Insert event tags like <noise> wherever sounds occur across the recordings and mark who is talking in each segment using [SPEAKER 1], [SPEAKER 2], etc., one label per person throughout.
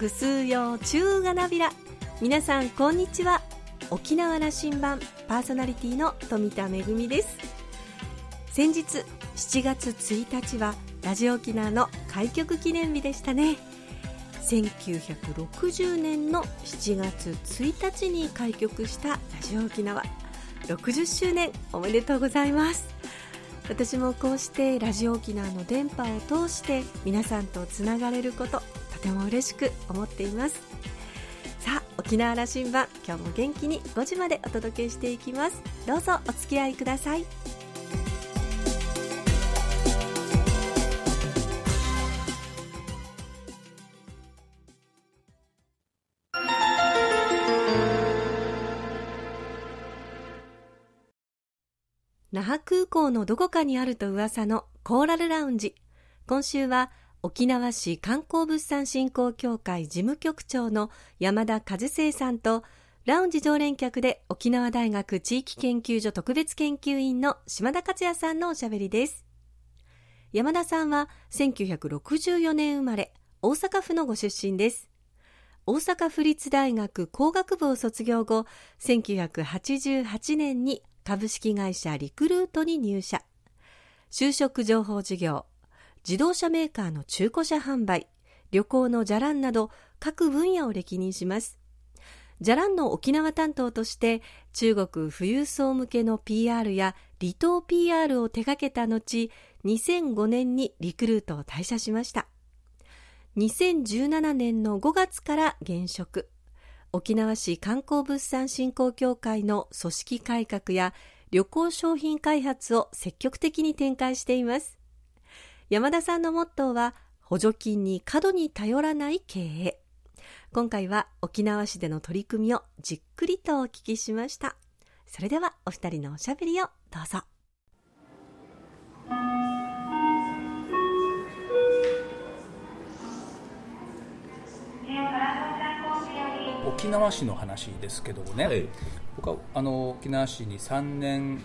[SPEAKER 1] ぐすうよう中がなびら皆さんこんにちは。沖縄羅針盤パーソナリティの富田恵です。先日7月1日はラジオ沖縄の開局記念日でしたね。1960年の7月1日に開局したラジオ沖縄。60周年おめでとうございます。私もこうしてラジオ沖縄の電波を通して皆さんとつながれることとても嬉しく思っています。さあ沖縄羅針盤今日も元気に5時までお届けしていきます。どうぞお付き合いください。那覇空港のどこかにあると噂のコーラルラウンジ。今週は沖縄市観光物産振興協会事務局長の山田和生さんとラウンジ常連客で沖縄大学地域研究所特別研究員の島田克也さんのおしゃべりです。山田さんは1964年生まれ大阪府のご出身です。大阪府立大学工学部を卒業後1988年に株式会社リクルートに入社。就職情報事業自動車メーカーの中古車販売旅行のじゃらんなど各分野を歴任します。じゃらんの沖縄担当として中国富裕層向けの PR や離島 PR を手掛けた後2005年にリクルートを退社しました。2017年の5月から現職。沖縄市観光物産振興協会の組織改革や旅行商品開発を積極的に展開しています。山田さんのモットーは補助金に過度に頼らない経営。今回は沖縄市での取り組みをじっくりとお聞きしました。それではお二人のおしゃべりをどうぞ。
[SPEAKER 2] 沖縄市の話ですけどもね、はい、僕はあの沖縄市に3年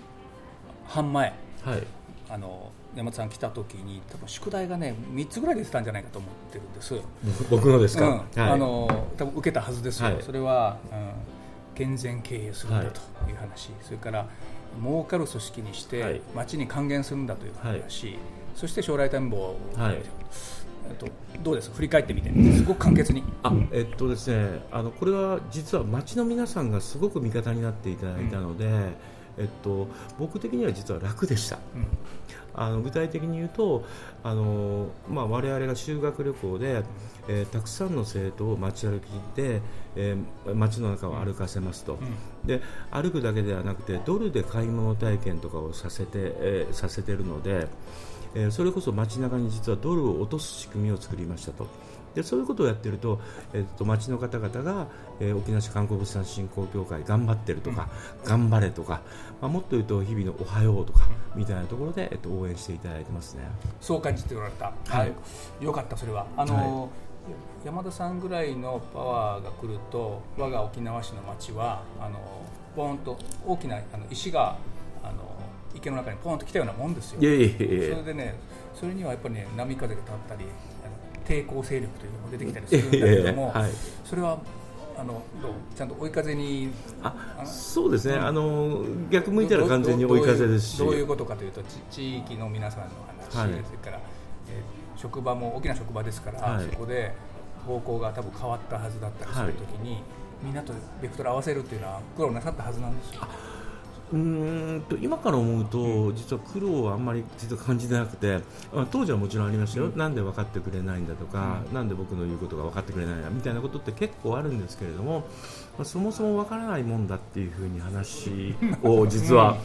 [SPEAKER 2] 半前、はい、あの山田さん来た時に多分宿題がね3つぐらい出てたんじゃないかと思ってるんです。
[SPEAKER 3] 僕のですか、うん。
[SPEAKER 2] はい、あの多分受けたはずですよ、それは、うん、健全経営するんだとい。う話、それから儲かる組織にして町に還元するんだという話、そして将来展望。はい。えっと、どうです？振り返ってみて。すごく簡潔に。
[SPEAKER 3] あ、えっとですね、あのこれは実は町の皆さんがすごく味方になっていただいたので、うん、えっと、僕的には実は楽でした、うん、あの具体的に言うとあの、まあ、我々が修学旅行で、えー、たくさんの生徒を街歩きで、えー、街の中を歩かせますと、うん、で歩くだけではなくてドルで買い物体験とかをさせて,、えー、させてるので、えー、それこそ街中に実はドルを落とす仕組みを作りましたと。でそういうことをやっていると,、えーと、町の方々が、えー、沖縄市観光物産振興協会頑張ってるとか、うん、頑張れとか、まあ、もっと言うと日々のおはようとかみたいなところで、えーと、応援していただいてますね。
[SPEAKER 2] そう感じておられた、はい、よかったそれは。あの、はい、山田さんぐらいのパワーが来ると我が沖縄市の町はあのポンと大きなあの石があの池の中にポンと来たようなもんですよ。いやいやいやそれでねそれにはやっぱりね波風が立ったり抵抗勢力というのも出てきたりするんだけども、はい、それはあのちゃんと追い風に
[SPEAKER 3] あそうですね、あの逆向いたら完全に追い風ですし。
[SPEAKER 2] どういうことかというと地域の皆さんの話、はい、それから、えー、職場も大きな職場ですから、はい、そこで方向が多分変わったはずだったりするときに、みんなとベクトル合わせるっていうのは苦労なさったはずなんですよ。
[SPEAKER 3] うんと今から思うと、実は苦労はあんまり実は感じてなくて、当時はもちろんありましたよ、うん、なんで分かってくれないんだとか、うん、なんで僕の言うことが分かってくれないんだみたいなことって結構あるんですけれども、まあ、そもそも分からないもんだっていうふうに話を <laughs> 実は、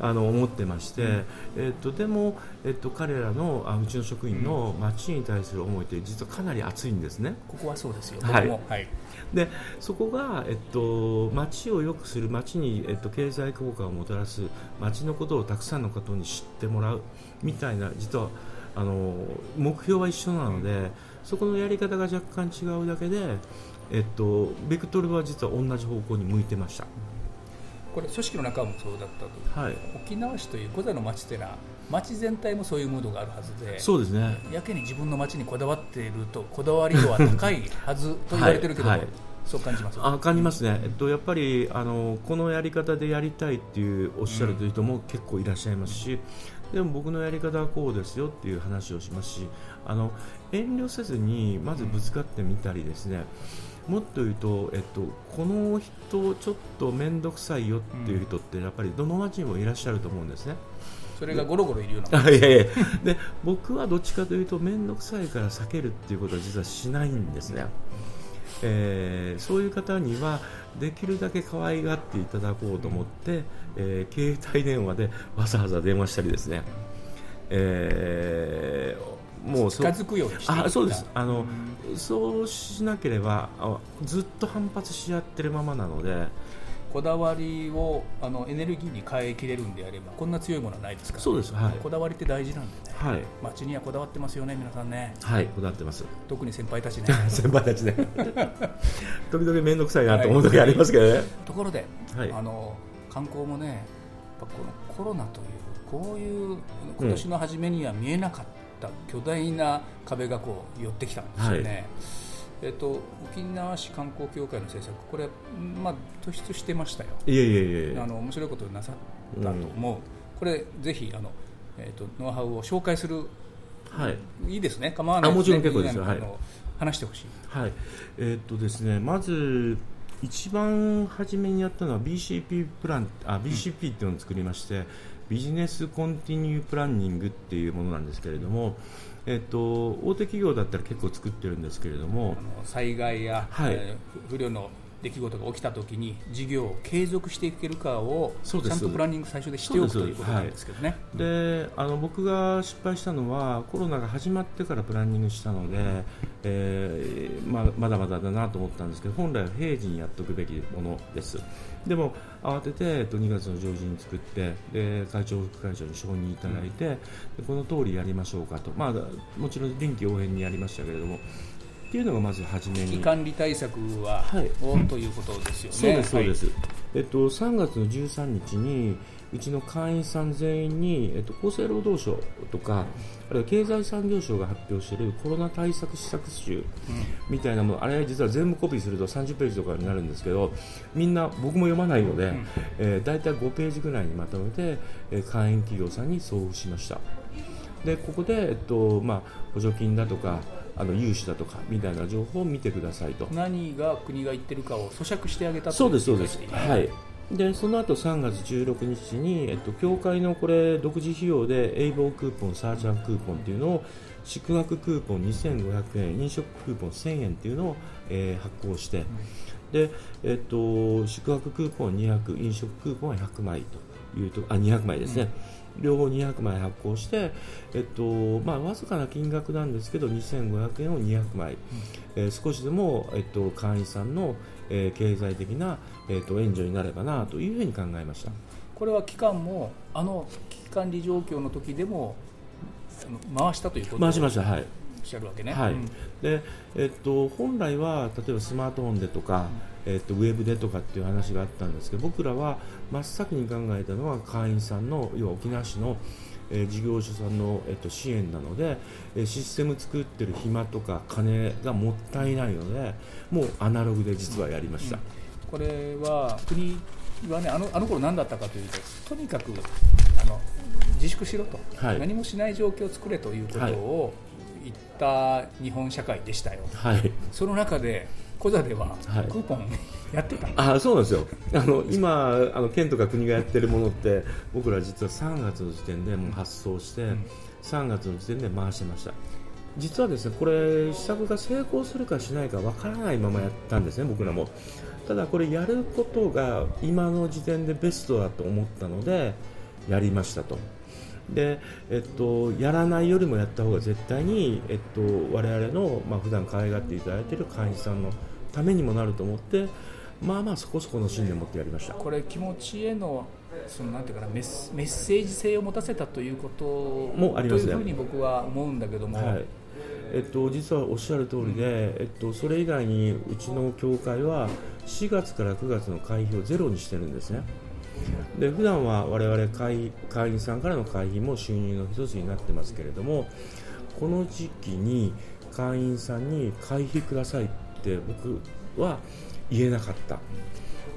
[SPEAKER 3] あの思ってまして、えっと、でも、えっと、彼らのあうちの職員の町に対する思いって実はかなり熱いんですね。
[SPEAKER 2] ここはそうですよ、
[SPEAKER 3] はい、はい。でそこが、えっと、街を良くする街に、えっと、経済効果をもたらす街のことをたくさんの方に知ってもらうみたいな実はあの目標は一緒なのでそこのやり方が若干違うだけで、えっと、ベクトルは実は同じ方向に向いてました。
[SPEAKER 2] これ組織の中もそうだったと、はい、沖縄市という小座の町というのは町全体もそういうムードがあるはずで
[SPEAKER 3] そうですね。
[SPEAKER 2] やけに自分の町にこだわっているとこだわり度は高いはずと言われてるけど、はい。はい、そう感じます
[SPEAKER 3] あ感じますね、えっと、やっぱりあのこのやり方でやりたいっていうおっしゃるという人も結構いらっしゃいますし、うん、でも僕のやり方はこうですよっていう話をしますしあの遠慮せずにまずぶつかってみたりですね、もっと言うと、えっと、この人ちょっと面倒くさいよっていう人ってやっぱりどの町にもいらっしゃると思うんですね。
[SPEAKER 2] それがゴロゴロいるような。
[SPEAKER 3] いやいや。で僕はどっちかというと面倒くさいから避けるっていうことは実はしないんですね、えー、そういう方にはできるだけ可愛がっていただこうと思って、えー、携帯電話でわざわざ電話したりですね、え
[SPEAKER 2] ーもう近づくようにしてあ
[SPEAKER 3] そうです。あの、うん、そうしなければずっと反発し合ってるままなので。
[SPEAKER 2] こだわりをあのエネルギーに変えきれるんであればこんな強いものはないですか
[SPEAKER 3] ら、ね、そうです、はい、
[SPEAKER 2] こだわりって大事なんでね、はい、街にはこだわってますよね皆さんね。
[SPEAKER 3] はいこだわってます。
[SPEAKER 2] 特に先輩たちね。<laughs>
[SPEAKER 3] 先輩たちね。<laughs> 時々面倒くさいなと思う時ありますけどね、はい、
[SPEAKER 2] ところで、はい、あの観光もねやっぱこのコロナというこういう今年の初めには見えなかった巨大な壁がこう寄ってきたんですよね、えっと、沖縄市観光協会の政策、これ、まあ、突出してましたよ、
[SPEAKER 3] いやいやいや
[SPEAKER 2] あの面白いことなさったと思う、うん、これ、ぜひあの、えっと、ノウハウを紹介する、はい、いいですね、構わない
[SPEAKER 3] もちろん結構ですよ、はい、
[SPEAKER 2] 話してほしい、
[SPEAKER 3] はい。えー、っとですね、まず、一番初めにやったのは BCP プランあ BCP っていうのを作りまして、うん、ビジネスコンティニュープランニングっていうものなんですけれども、えっと、大手企業だったら結構作ってるんですけれども
[SPEAKER 2] 災害や、はい。えー、不慮の出来事が起きたときに事業を継続していけるかをちゃんとプランニング最初でしておくということなんですけどね、
[SPEAKER 3] であの僕が失敗したのはコロナが始まってからプランニングしたので、えーままだまだだなと思ったんですけど本来は平時にやっておくべきものです。でも慌てて、えっと、2月の上旬に作ってで会長、副会長に承認いただいて、うん、この通りやりましょうかと、まあ、もちろん臨機応変にやりましたけれどもっていうのがまず初めに。危
[SPEAKER 2] 機管理対策は、はい、おということですよね。
[SPEAKER 3] そうですそうです、はい、えっと3月の13日にうちの会員さん全員に、えっと、厚生労働省とか、あるいは経済産業省が発表しているコロナ対策施策集みたいなもの、うん、あれ実は全部コピーすると30ページとかになるんですけどみんな僕も読まないので、うん、えー、大体5ページぐらいにまとめて、えー、会員企業さんに送付しました。でここで、えっとまあ、補助金だとかあの融資だとかみたいな情報を見てくださいと。
[SPEAKER 2] 何が国が言ってるかを咀嚼してあげた
[SPEAKER 3] そうですそうです。はい。でその後3月16日に、えっと、協会のこれ独自費用でエイボークーポン、サーチャンクーポンっていうのを宿泊クーポン2500円、飲食クーポン1000円っていうのを、えー、発行して、うん、でえっと、宿泊クーポン200、飲食クーポンは100枚というとあ200枚ですね。うん両方200枚発行して、えっとまあ、わずかな金額なんですけど2500円を200枚、うん、えー、少しでも、えっと、会員さんの、えー、経済的な、えっと、援助になればなというふうに考えました。
[SPEAKER 2] これは期間もあの危機管理状況の時でも回したということ
[SPEAKER 3] 回しました。はい。
[SPEAKER 2] おっしゃるわけね、
[SPEAKER 3] はい、うん、でえっと、本来は例えばスマートフォンでとか、えっと、ウェブでとかっていう話があったんですけど僕らは真っ先に考えたのは会員さんの要は沖縄市の、えー、事業所さんの、えっと、支援なので、えー、システム作ってる暇とか金がもったいないのでもうアナログで実はやりました、うん、
[SPEAKER 2] これは国はねあのあの頃何だったかというととにかくあの自粛しろと、はい、何もしない状況を作れということを言った日本社会でしたよ、はい、その中で小座ではクーポン、やってた
[SPEAKER 3] あそうなんですよ。あの今あの県とか国がやってるものって僕ら実は3月の時点でもう発送して、うん、3月の時点で回してました。実はですねこれ施策が成功するかしないかわからないままやったんですね僕らも。ただこれやることが今の時点でベストだと思ったのでやりましたとで、えっと、やらないよりもやった方が絶対に、えっと、我々の、まあ普段可愛がっていただいている会員さんのためにもなると思ってまあまあそこそこの信念を持ってやりました。
[SPEAKER 2] これ気持ちへのそのなんていうかなメッメッセージ性を持たせたということもありますね。というふうに僕は思うんだけども、はい。
[SPEAKER 3] えっと、実はおっしゃる通りで、えっと、それ以外にうちの協会は4月から9月の会費をゼロにしてるんですね。で普段は我々会会員さんからの会費も収入の一つになってますけれどもこの時期に会員さんに会費くださいって僕は言えなかった。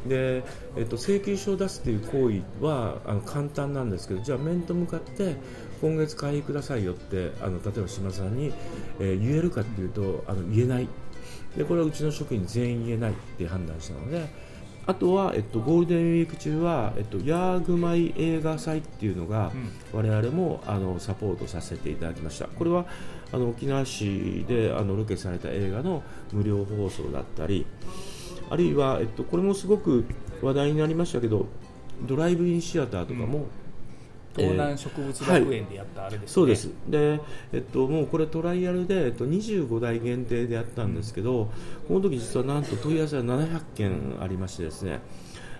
[SPEAKER 3] で、えっと、請求書を出すという行為はあの簡単なんですけどじゃあ面と向かって今月会費くださいよってあの例えば島さんに、えー、言えるかっていうとあの言えない。でこれはうちの職員全員言えないって判断したのであとは、えっと、ゴールデンウィーク中は、えっと、ヤーグマイ映画祭っていうのが、うん、我々もあのサポートさせていただきました。これはあの沖縄市であのロケされた映画の無料放送だったりあるいは、えっと、これもすごく話題になりましたけどドライブインシアターとかも、
[SPEAKER 2] 東南植物学園でやったあれですね、はい、
[SPEAKER 3] そうです。で、えっと、もうこれトライアルで、えっと、25台限定でやったんですけど、うん、この時実はなんと問い合わせが700件ありましてですね。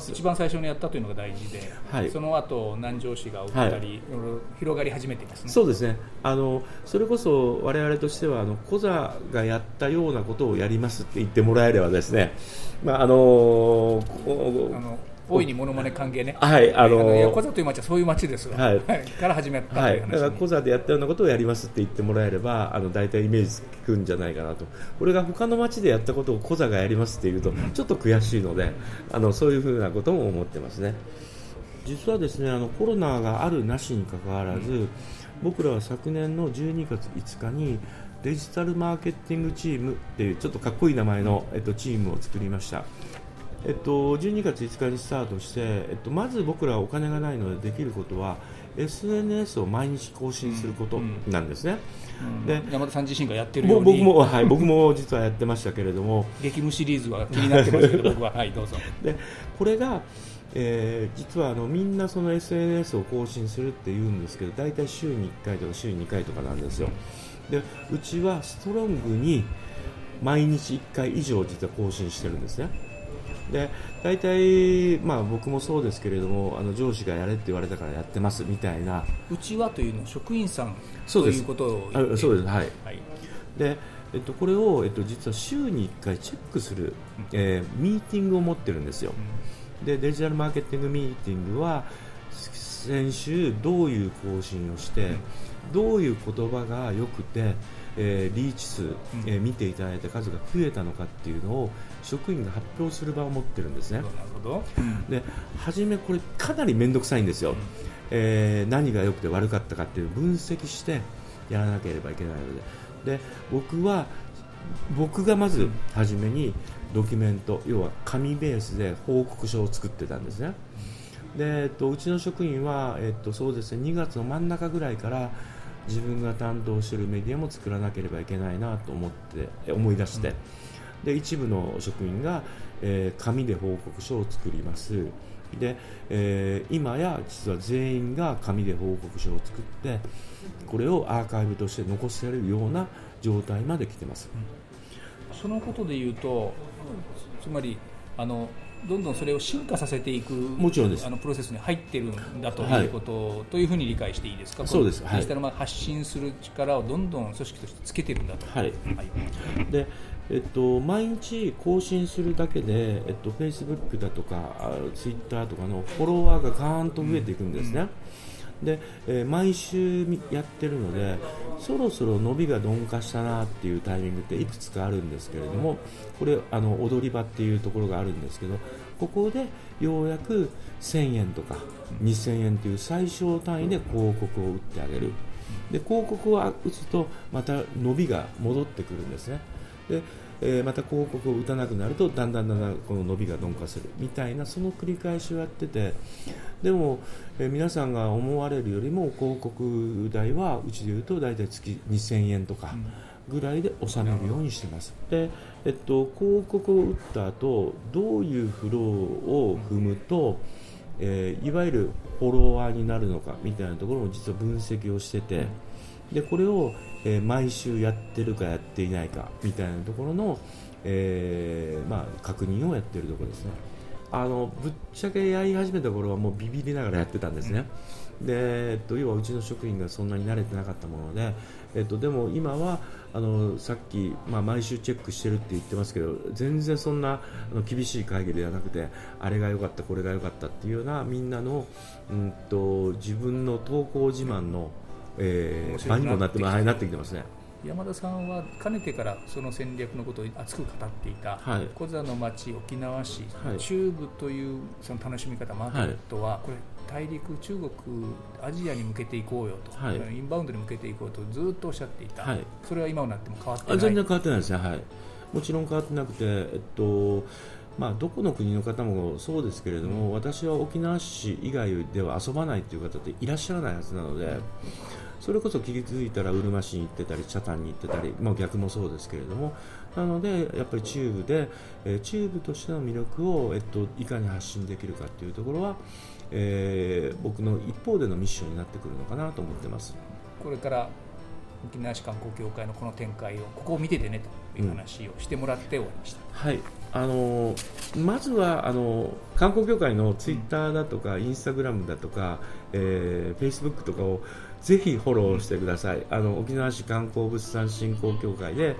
[SPEAKER 2] 一番最初にやったというのが大事で、はい、その後南城市が起きたり、はい、広がり始めていますね。
[SPEAKER 3] そうですね。あのそれこそ我々としてはあのコザがやったようなことをやりますって言ってもらえればですね、まああの
[SPEAKER 2] ー、あの大いにものまね関係ね、
[SPEAKER 3] はい、あの
[SPEAKER 2] ー、小座という町はそういう町ですはい、から始めた
[SPEAKER 3] はい、だから小座でやったようなことをやりますって言ってもらえれば、あの大体イメージつくんじゃないかなと、これが他の町でやったことを小座がやりますっていうと、ちょっと悔しいので、あのそういうふうなことも思ってますね。実はですねあのコロナがあるなしにかかわらず、僕らは昨年の12月5日にデジタルマーケティングチームっていうちょっとかっこいい名前の、えっと、チームを作りました。えっと、12月5日にスタートして、えっと、まず僕らはお金がないのでできることは SNS を毎日更新することなんですね、
[SPEAKER 2] うん、で山田さん自身がやってるように。
[SPEAKER 3] 僕も、はい、僕も実はやってましたけれども。
[SPEAKER 2] 激務シリーズは気になってますけど <laughs> 僕は、はい、どうぞ。
[SPEAKER 3] でこれが、えー、実はあのみんなその SNS を更新するって言うんですけど大体週に1回とか週に2回とかなんですよ。でうちはストロングに毎日1回以上実は更新してるんですねで大体、まあ、僕もそうですけれどもあの上司がやれって言われたからやってますみたいな。
[SPEAKER 2] うちはというのは職員さんということを
[SPEAKER 3] 言ってそうです。はい、はい、でえっと、これを、えっと、実は週に1回チェックする、えー、ミーティングを持ってるんですよ、うん、でデジタルマーケティングミーティングは先週どういう更新をして、うん、どういう言葉が良くてえー、リーチ数、えー、見ていただいた数が増えたのかっていうのを職員が発表する場を持ってるんですね。なるほどで初めこれかなり面倒くさいんですよ、えー、何が良くて悪かったかっていう分析してやらなければいけないので。で僕は僕がまず初めにドキュメント要は紙ベースで報告書を作ってたんですね。でえっと、うちの職員は、えっと、そうですね2月の真ん中ぐらいから自分が担当しているメディアも作らなければいけないなと思って思い出して、うん、で一部の職員が、えー、紙で報告書を作ります。で、えー、今や実は全員が紙で報告書を作ってこれをアーカイブとして残せるような状態まで来てます、
[SPEAKER 2] うん、そのことでいうとつまりあのどんどんそれを進化させていく
[SPEAKER 3] もちろんです。
[SPEAKER 2] あのプロセスに入ってるんだということ、はい、というふうに理解していいですか、
[SPEAKER 3] そうです、
[SPEAKER 2] デジタル発信する力をどんどん組織としてつけてるんだと。
[SPEAKER 3] はい、はい、でえっと、毎日更新するだけで、えっと、Facebook だとか Twitter とかのフォロワーがガーンと増えていくんですね。うんうんで、えー、毎週やってるのでそろそろ伸びが鈍化したなっていうタイミングっていくつかあるんですけれどもこれあの踊り場っていうところがあるんですけどここでようやく1000円とか2000円という最小単位で広告を打ってあげる。で広告を打つとまた伸びが戻ってくるんですね。でえー、また広告を打たなくなるとだんだんだんだんこの伸びが鈍化するみたいなその繰り返しをやっててでも、えー、皆さんが思われるよりも広告代はうちでいうと大体月2000円とかぐらいで収めるようにしてます。でえっと、広告を打った後どういうフローを踏むと、えー、いわゆるフォロワーになるのかみたいなところも実は分析をしててでこれをえー、毎週やってるかやっていないかみたいなところの、えー、まあ、確認をやっているところですね。あのぶっちゃけやり始めた頃はもうビビりながらやってたんですね。で、えっと、要はうちの職員がそんなに慣れてなかったもので、えっと、でも今はあのさっき、まあ、毎週チェックしてるって言ってますけど全然そんなあの厳しい会議ではなくてあれが良かったこれが良かったっていうようなみんなの、うんと、自分の投稿自慢の、えー、場にもなって。なってきてますね。
[SPEAKER 2] 山田さんはかねてからその戦略のことを熱く語っていた、はい、コザの町沖縄市、はい、中部というその楽しみ方マーケットは、これ大陸、中国、アジアに向けていこうよと、はい、インバウンドに向けていこうとずっとおっしゃっていた、はい、それは今になっても変わってない。
[SPEAKER 3] 全然変わってないですね、はい、もちろん変わってなくて、えっとまあ、どこの国の方もそうですけれども、うん、私は沖縄市以外では遊ばないという方っていらっしゃらないはずなので。それこそ気づいたらうるま市に行ってたり北谷に行ってたり、まあ、逆もそうですけれどもなのでやっぱり中部で、えー、中部としての魅力を、えっと、いかに発信できるかというところは、えー、僕の一方でのミッションになってくるのかなと思ってます。
[SPEAKER 2] これから沖縄市観光協会のこの展開をここを見ててねという話をしてもらって終わりました、
[SPEAKER 3] うん、はいあのまずはあの観光協会のツイッターだとか、インスタグラムだとか、えー、フェイスブックとかをぜひフォローしてください、あの沖縄市観光物産振興協会で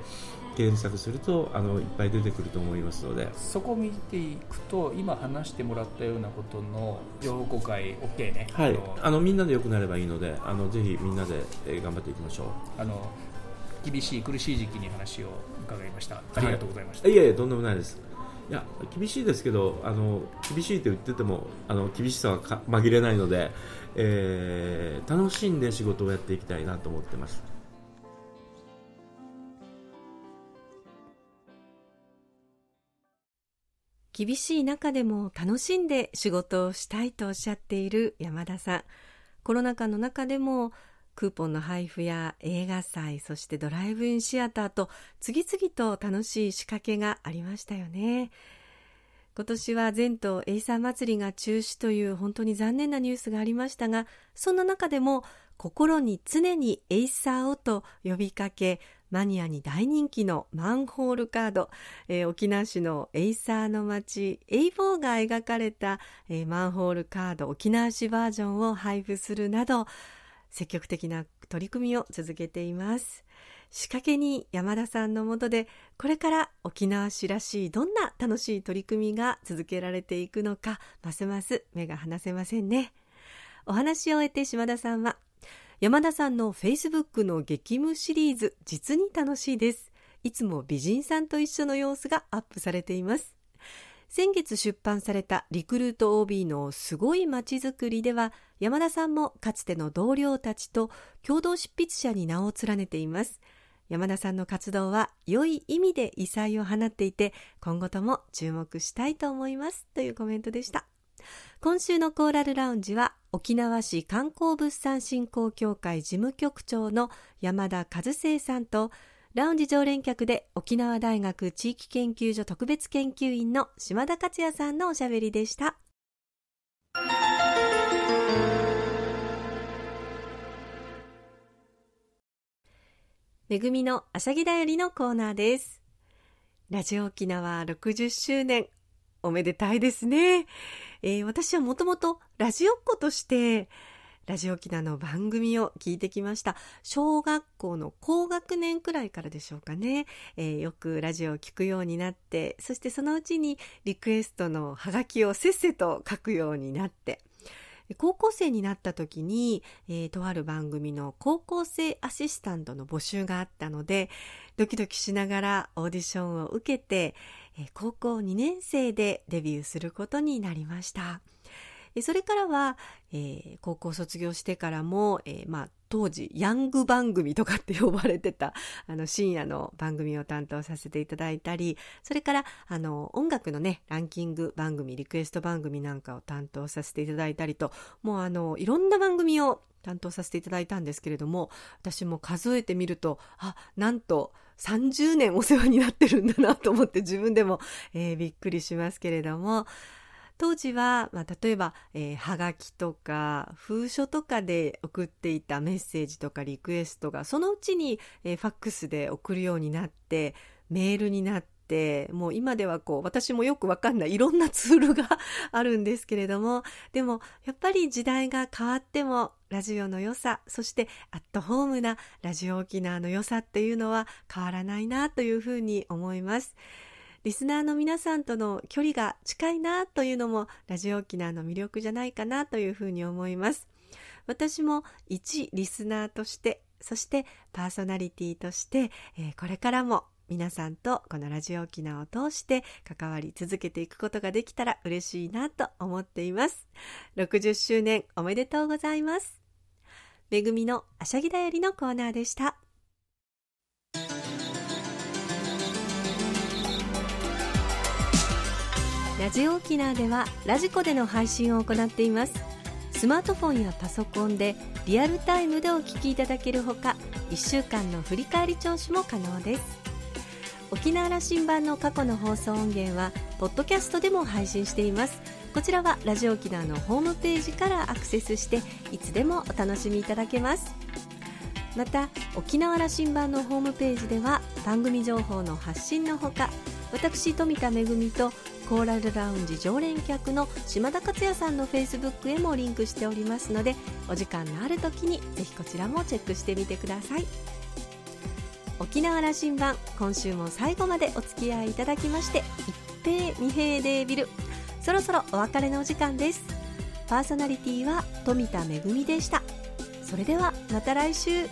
[SPEAKER 3] 検索するとあのいっぱい出てくると思いますので。
[SPEAKER 2] そこを見ていくと今話してもらったようなことの情報公開 OK ね。
[SPEAKER 3] はい。あのみんなで良くなればいいのであのぜひみんなで、えー、頑張っていきましょう。
[SPEAKER 2] あの厳しい苦しい時期に話を伺いました。ありがとうございました、
[SPEAKER 3] はい、いやいやとんでもないです。いや厳しいですけどあの厳しいと言っててもあの厳しさは紛れないので、えー、楽しんで仕事をやっていきたいなと思ってます。
[SPEAKER 1] 厳しい中でも楽しんで仕事をしたいとおっしゃっている山田さん。コロナ禍の中でもクーポンの配布や映画祭そしてドライブインシアターと次々と楽しい仕掛けがありましたよね。今年は全島エイサー祭りが中止という本当に残念なニュースがありましたがそんな中でも心に常にエイサーをと呼びかけマニアに大人気のマンホールカード、えー、沖縄市のエイサーの街エイボーが描かれた、えー、マンホールカード沖縄市バージョンを配布するなど積極的な取り組みを続けています。仕掛けに山田さんのもとでこれから沖縄市らしいどんな楽しい取り組みが続けられていくのかますます目が離せませんね。お話を終えて島田さんは山田さんのフェイスブックの激務シリーズ実に楽しいです。いつも美人さんと一緒の様子がアップされています。先月出版されたリクルート OB のすごい街づくりでは山田さんもかつての同僚たちと共同執筆者に名を連ねています山田さんの活動は良い意味で異彩を放っていて今後とも注目したいと思いますというコメントでした今週のコーラルラウンジは沖縄市観光物産振興協会事務局長の山田和生さんとラウンジ常連客で沖縄大学地域研究所特別研究員の島田克也さんのおしゃべりでした。めぐみのあしゃぎだよりのコーナーです。ラジオ沖縄60周年、おめでたいですね。えー、私はもともとラジオっ子として、ラジオ沖縄の番組を聞いてきました。小学校の高学年くらいからでしょうかね。えー、よくラジオを聞くようになって、そしてそのうちにリクエストのハガキをせっせと書くようになって、高校生になった時に、えー、とある番組の高校生アシスタントの募集があったので、ドキドキしながらオーディションを受けて、えー、高校2年生でデビューすることになりました。それからは、えー、高校卒業してからも、えー、まあ、当時ヤング番組とかって呼ばれてた <laughs> あの深夜の番組を担当させていただいたりそれからあの音楽のねランキング番組リクエスト番組なんかを担当させていただいたりともうあのいろんな番組を担当させていただいたんですけれども私も数えてみるとあなんと30年お世話になってるんだなと思って自分でも、えー、びっくりしますけれども当時は、まあ、例えば、えー、はがきとか封書とかで送っていたメッセージとかリクエストがそのうちに、えー、ファックスで送るようになってメールになってもう今ではこう私もよくわかんないいろんなツールが <laughs> あるんですけれどもでもやっぱり時代が変わってもラジオの良さそしてアットホームなラジオ沖縄の良さっていうのは変わらないなというふうに思います。リスナーの皆さんとの距離が近いなというのもラジオ沖縄の魅力じゃないかなというふうに思います。私も一リスナーとしてそしてパーソナリティとして、えー、これからも皆さんとこのラジオ沖縄を通して関わり続けていくことができたら嬉しいなと思っています。60周年おめでとうございます。めぐみのあしゃぎだよりのコーナーでした。ラジオ沖縄ではラジコでの配信を行っています。スマートフォンやパソコンでリアルタイムでお聞きいただけるほか1週間の振り返り聴取も可能です。沖縄羅針盤の過去の放送音源はポッドキャストでも配信しています。こちらはラジオ沖縄のホームページからアクセスしていつでもお楽しみいただけます。また沖縄羅針盤のホームページでは番組情報の発信のほか私富田恵とコーラルラウンジ常連客の島田克也さんのフェイスブックへもリンクしておりますのでお時間のある時にぜひこちらもチェックしてみてください。沖縄羅針盤今週も最後までお付き合いいただきまして一平二平デービル。そろそろお別れのお時間です。パーソナリティは富田恵でした。それではまた来週。